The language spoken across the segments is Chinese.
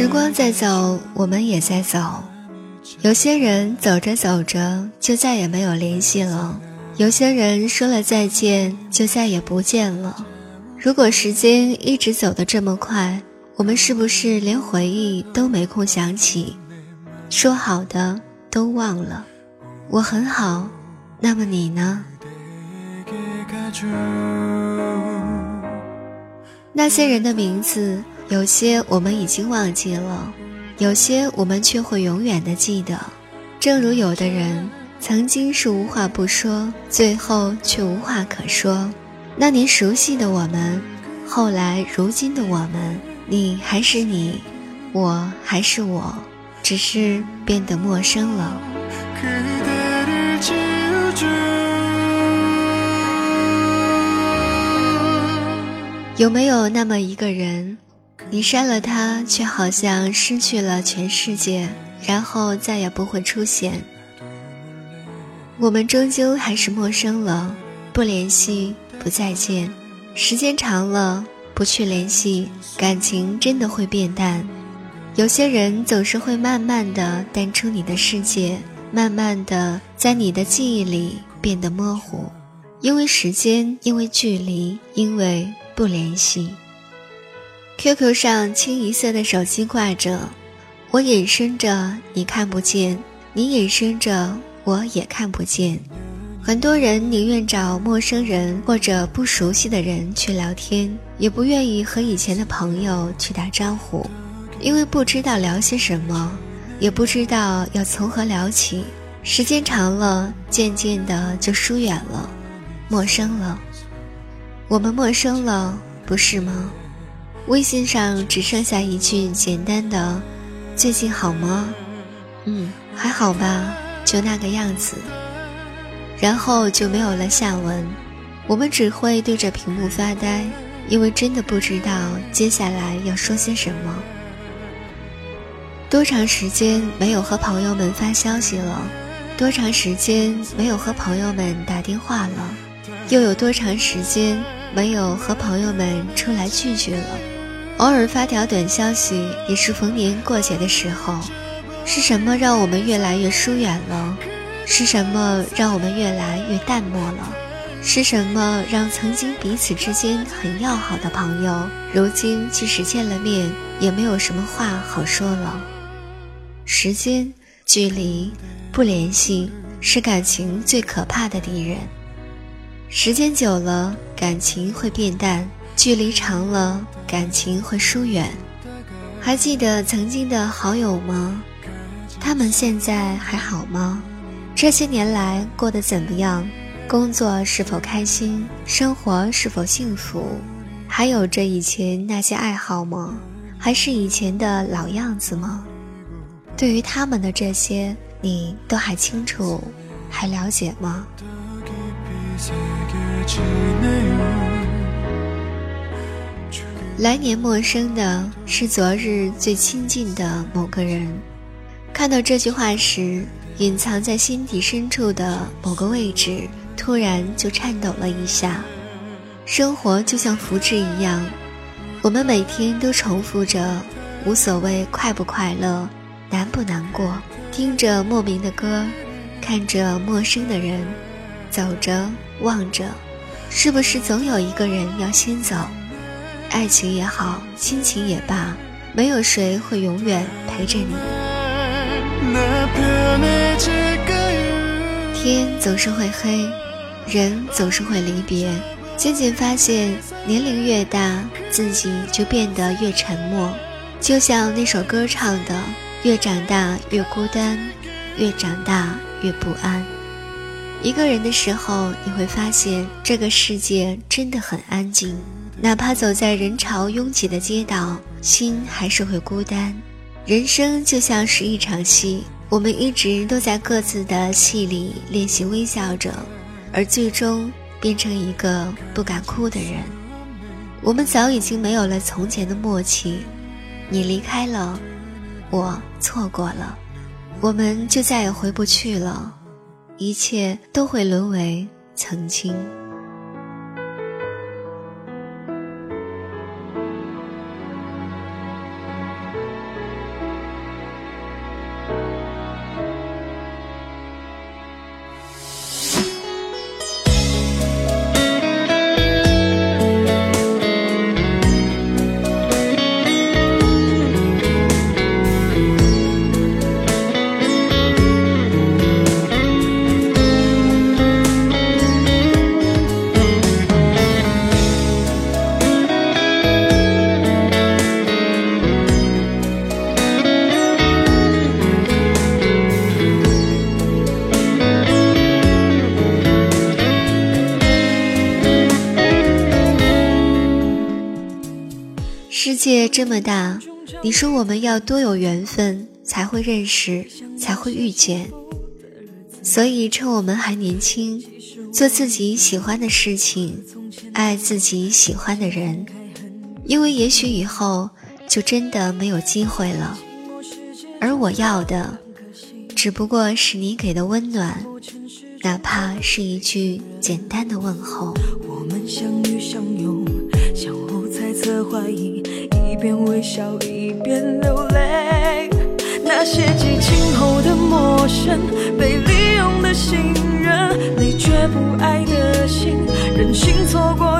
时光在走，我们也在走。有些人走着走着就再也没有联系了，有些人说了再见就再也不见了。如果时间一直走得这么快，我们是不是连回忆都没空想起？说好的都忘了。我很好，那么你呢？那些人的名字，有些我们已经忘记了，有些我们却会永远的记得。正如有的人曾经是无话不说，最后却无话可说。那年熟悉的我们，后来如今的我们，你还是你，我还是我，只是变得陌生了。有没有那么一个人，你删了他，却好像失去了全世界，然后再也不会出现？我们终究还是陌生了，不联系，不再见。时间长了，不去联系，感情真的会变淡。有些人总是会慢慢的淡出你的世界，慢慢的在你的记忆里变得模糊，因为时间，因为距离，因为。不联系。QQ 上清一色的手机挂着，我隐身着你看不见，你隐身着我也看不见。很多人宁愿找陌生人或者不熟悉的人去聊天，也不愿意和以前的朋友去打招呼，因为不知道聊些什么，也不知道要从何聊起。时间长了，渐渐的就疏远了，陌生了。我们陌生了，不是吗？微信上只剩下一句简单的“最近好吗？”“嗯，还好吧，就那个样子。”然后就没有了下文。我们只会对着屏幕发呆，因为真的不知道接下来要说些什么。多长时间没有和朋友们发消息了？多长时间没有和朋友们打电话了？又有多长时间？没有和朋友们出来聚聚了，偶尔发条短消息也是逢年过节的时候。是什么让我们越来越疏远了？是什么让我们越来越淡漠了？是什么让曾经彼此之间很要好的朋友，如今即使见了面，也没有什么话好说了？时间、距离、不联系，是感情最可怕的敌人。时间久了，感情会变淡；距离长了，感情会疏远。还记得曾经的好友吗？他们现在还好吗？这些年来过得怎么样？工作是否开心？生活是否幸福？还有着以前那些爱好吗？还是以前的老样子吗？对于他们的这些，你都还清楚，还了解吗？来年陌生的是昨日最亲近的某个人。看到这句话时，隐藏在心底深处的某个位置突然就颤抖了一下。生活就像复制一样，我们每天都重复着，无所谓快不快乐，难不难过，听着莫名的歌，看着陌生的人，走着望着。是不是总有一个人要先走？爱情也好，亲情也罢，没有谁会永远陪着你。天总是会黑，人总是会离别。渐渐发现，年龄越大，自己就变得越沉默。就像那首歌唱的：“越长大越孤单，越长大越不安。”一个人的时候，你会发现这个世界真的很安静。哪怕走在人潮拥挤的街道，心还是会孤单。人生就像是一场戏，我们一直都在各自的戏里练习微笑着，而最终变成一个不敢哭的人。我们早已经没有了从前的默契，你离开了，我错过了，我们就再也回不去了。一切都会沦为曾经。世界这么大，你说我们要多有缘分才会认识，才会遇见。所以趁我们还年轻，做自己喜欢的事情，爱自己喜欢的人。因为也许以后就真的没有机会了。而我要的，只不过是你给的温暖，哪怕是一句简单的问候。我们相遇相拥，侧怀疑，一边微笑一边流泪。那些激情后的陌生，被利用的信任，没觉不爱的心，任性错过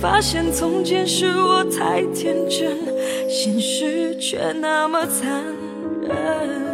发现从前是我太天真，现实却那么残忍。